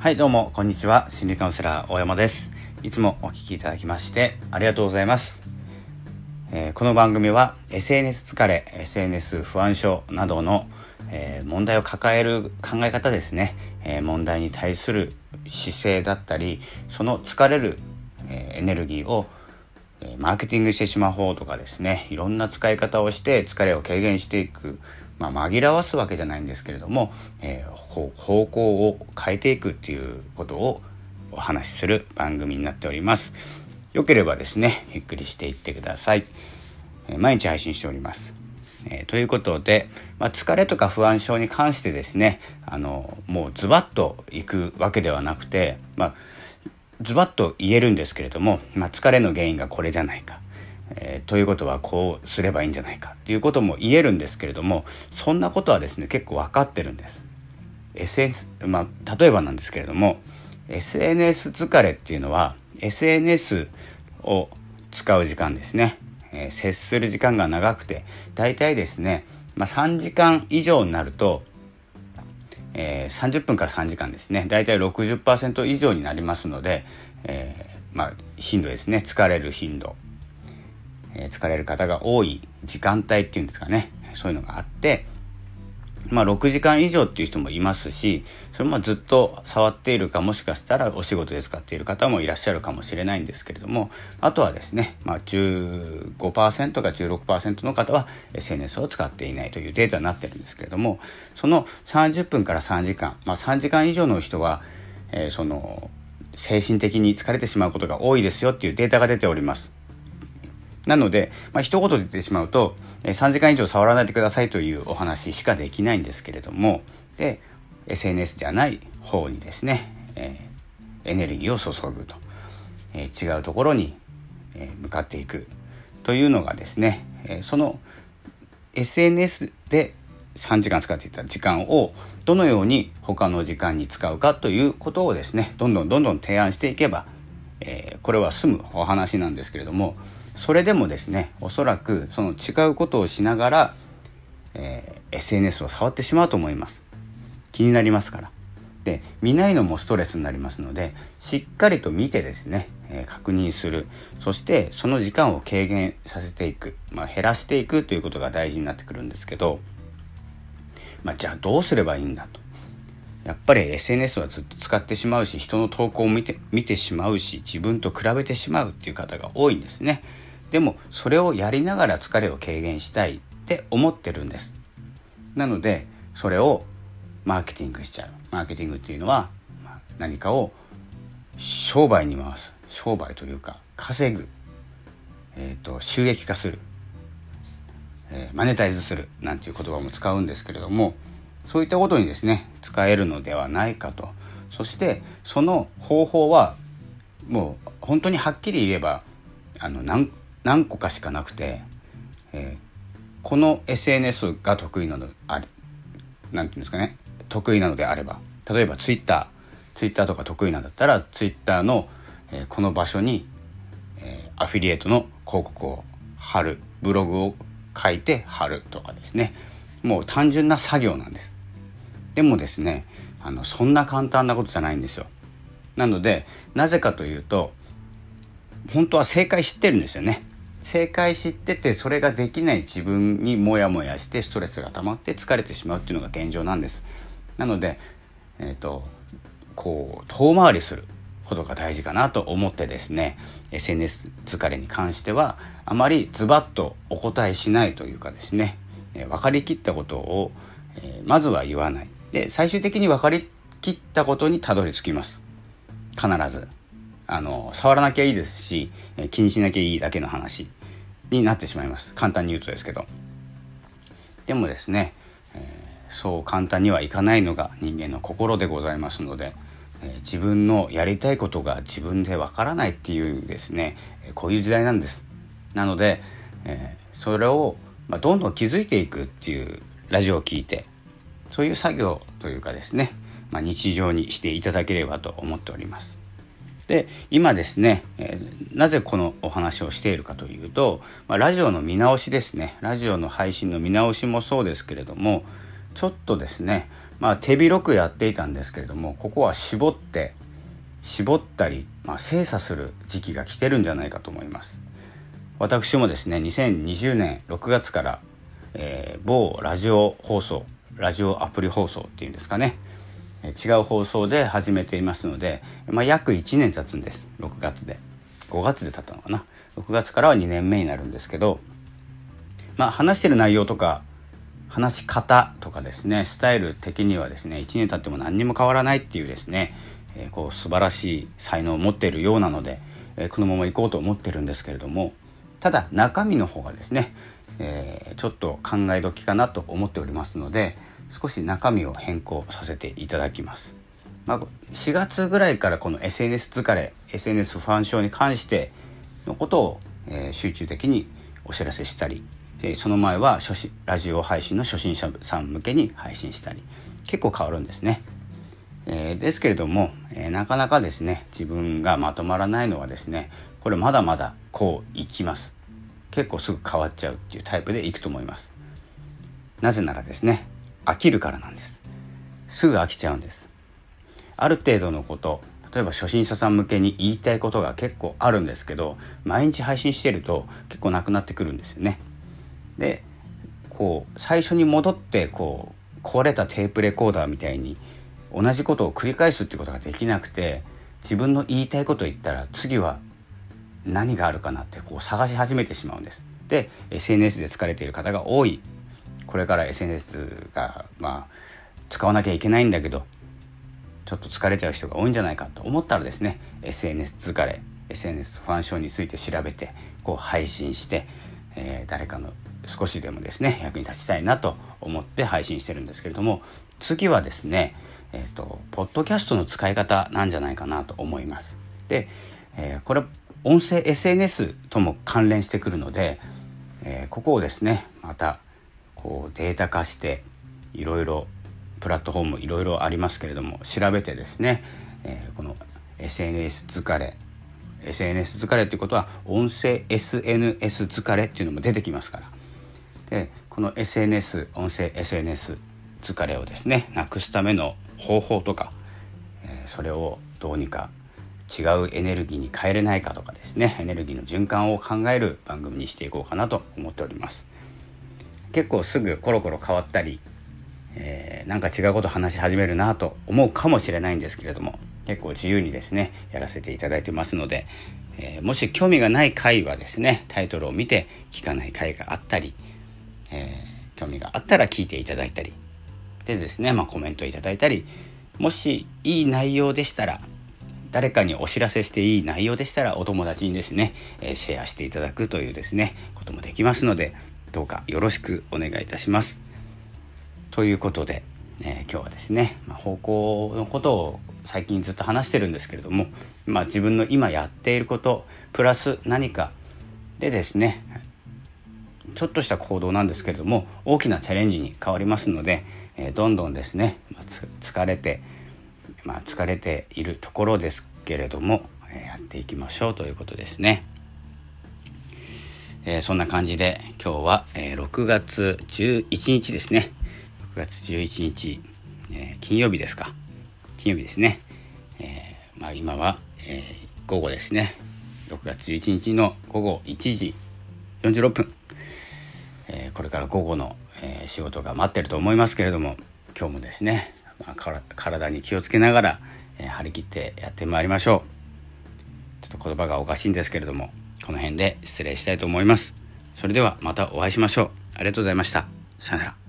はいどうもこんにちは。心理カウンセラー大山です。いつもお聞きいただきましてありがとうございます、えー、この番組は SNS 疲れ SNS 不安症などの、えー、問題を抱える考え方ですね、えー、問題に対する姿勢だったりその疲れる、えエネルギーをマーケティングしてしまう方とかですね。いろんな使い方をして疲れを軽減していく。まあ、紛らわすわけじゃないんですけれども、えー、方向を変えていくっていうことをお話しする番組になっております。よければですね、ゆっくりしていってください。えー、毎日配信しております。えー、ということで、まあ、疲れとか不安症に関してですねあのもうズバッといくわけではなくて、まあ、ズバッと言えるんですけれども、まあ、疲れの原因がこれじゃないかえー、ということはこうすればいいんじゃないかっていうことも言えるんですけれどもそんなことはですね結構分かってるんです。SNS まあ、例えばなんですけれども SNS 疲れっていうのは SNS を使う時間ですね、えー、接する時間が長くて大体ですね、まあ、3時間以上になると、えー、30分から3時間ですね。大体60%以上になりますので、えー、まあ、頻度ですね。疲れる頻度。え、疲れる方が多い時間帯っていうんですかねそういうのがあってまあ6時間以上っていう人もいますしそれもずっと触っているかもしかしたらお仕事で使っている方もいらっしゃるかもしれないんですけれどもあとはですね、まあ15%か16%の方は SNS を使っていないというデータになってるんですけれどもその30分から3時間、まあ、3時間以上の人は、えー、その精神的に疲れてしまうことが多いですよっていうデータが出ております。なので、まあ、一言で言ってしまうと、え3時間以上触らないでくださいというお話しかできないんですけれどもで SNS じゃない方にですね、えー、エネルギーを注ぐと、えー、違うところに、え向かっていくというのがですね、えその SNS で3時間使っていた時間をどのように他の時間に使うかということをですねどんどんどんどん提案していけば、えー、これは済むお話なんですけれどもそれでもですねおそらくその違うことをしながら、えー、SNS を触ってしまうと思います。気になりますから。で見ないのもストレスになりますのでしっかりと見てですね、えー、確認する。そしてその時間を軽減させていく、まあ、減らしていくということが大事になってくるんですけど、まあ、じゃあどうすればいいんだと。やっぱり SNS はずっと使ってしまうし人の投稿を見て見てしまうし自分と比べてしまうっていう方が多いんですね。でもそれをやりながら疲れを軽減したいって思ってるんです。なのでそれをマーケティングしちゃう。マーケティングっていうのは何かを商売に回す。商売というか稼ぐ、えーと、収益化する、えー、マネタイズする。なんていう言葉も使うんですけれどもそういったことにですね使えるのではないかと。そしてその方法はもう本当にはっきり言えばあの何何個かしかなくて、えー、この SNS が得意なのあれなんていうんですかね得意なのであれば例えば Twitter Twitter とか得意なんだったら Twitter の、えー、この場所に、えー、アフィリエイトの広告を貼るブログを書いて貼るとかですね。もう単純な作業なんです。でもですねあのそんな簡単なことじゃないんですよ。なのでなぜかというと本当は正解知ってるんですよね。正解知っててそれができない自分にモヤモヤしてストレスが溜まって疲れてしまうっていうのが現状なんです。なのでえっ、ー、とこう遠回りすることが大事かなと思ってですね SNS 疲れに関してはあまりズバッとお答えしないというかですね、えー、分かりきったことを、えー、まずは言わない。で最終的に分かりきったことにたどり着きます。必ず。あの触らなきゃいいですし気にしなきゃいいだけの話。になってしまいます。簡単に言うとですけど。でもですね、えー、そう簡単にはいかないのが人間の心でございますので、えー、自分のやりたいことが自分でわからないっていうですねこういう時代なんです。なので、えー、それを、まあ、どんどん気づいていくっていうラジオを聞いてそういう作業というかですね、まあ、日常にしていただければと思っております。で今ですね、えー、なぜこのお話をしているかというと、まあ、ラジオの見直しですね。ラジオの配信の見直しもそうですけれどもちょっとですねまあ手広くやっていたんですけれどもここは絞って絞ったり、まあ、精査する時期が来てるんじゃないかと思います。私もですね2020年6月から、えー、某ラジオ放送ラジオアプリ放送っていうんですかね。違う放送で始めていますので、まあ、約1年経つんです。6月で。5月で経ったのかな。6月からは2年目になるんですけどまあ話してる内容とか話し方とかですねスタイル的にはですね1年経っても何にも変わらないっていうですね、えー、こう素晴らしい才能を持っているようなので、えー、このまま行こうと思ってるんですけれどもただ中身の方がですね、えー、ちょっと考え時かなと思っておりますので少し中身を変更させていただきます。まあ、4月ぐらいからこの SNS 疲れ SNS 不安症に関してのことを、えー、集中的にお知らせしたり、えー、その前は初心ラジオ配信の初心者さん向けに配信したり結構変わるんですね。えー、ですけれども、え、なかなかですね自分がまとまらないのはですねこれまだまだこういきます結構すぐ変わっちゃうっていうタイプでいくと思いますなぜならですね飽きるからなんです。すぐ飽きちゃうんです。ある程度のこと例えば初心者さん向けに言いたいことが結構あるんですけど毎日配信してると結構なくなってくるんですよね。でこう最初に戻ってこう壊れたテープレコーダーみたいに同じことを繰り返すっていうことができなくて自分の言いたいことを言ったら次は何があるかなってこう探し始めてしまうんです。で SNS で疲れている方が多い。これから SNS がまあ使わなきゃいけないんだけどちょっと疲れちゃう人が多いんじゃないかと思ったらですね SNS 疲れ SNS ファン症について調べてこう配信して、えー、誰かの少しでもですね役に立ちたいなと思って配信してるんですけれども次はですねえっ、ー、とポッドキャストの使い方なんじゃないかなと思います。で、えー、これ音声 SNS とも関連してくるので、えここをですねまたこうデータ化していろいろプラットフォームいろいろありますけれども調べてですね、えー、この SNS 疲れ SNS 疲れっていうことは音声 SNS 疲れっていうのも出てきますからでこの SNS 音声 SNS 疲れをですねなくすための方法とか、えー、それをどうにか違うエネルギーに変えれないかとかですねエネルギーの循環を考える番組にしていこうかなと思っております。結構すぐコロコロ変わったり、えー、なんか違うこと話し始めるなと思うかもしれないんですけれども結構自由にですねやらせていただいてますので、えー、もし興味がない回はですねタイトルを見て聞かない回があったり、えー、興味があったら聞いていただいたりでですね、まあ、コメントいただいたりもしいい内容でしたら誰かにお知らせしていい内容でしたらお友達にですね、えシェアしていただくというですねこともできますのでどうかよろしくお願いいたします。ということで、えー、今日はですね、まあ、方向のことを最近ずっと話してるんですけれども、まあ、自分の今やっていることプラス何かでですねちょっとした行動なんですけれども大きなチャレンジに変わりますので、えー、どんどんですね、まあ、疲れて、まあ、疲れているところですけれども、えー、やっていきましょうということですね。えー、そんな感じで今日は、えー、6月11日ですね。6月11日、えー、金曜日ですか。金曜日ですね、えまあ、今は、え午後ですね。6月11日の午後1時46分、えこれから午後の、え仕事が待ってると思いますけれども今日もですね、まあ、体に気をつけながら、え張り切ってやってまいりましょう。ちょっと言葉がおかしいんですけれどもこの辺で失礼したいと思います。それではまたお会いしましょう。ありがとうございました。さよなら。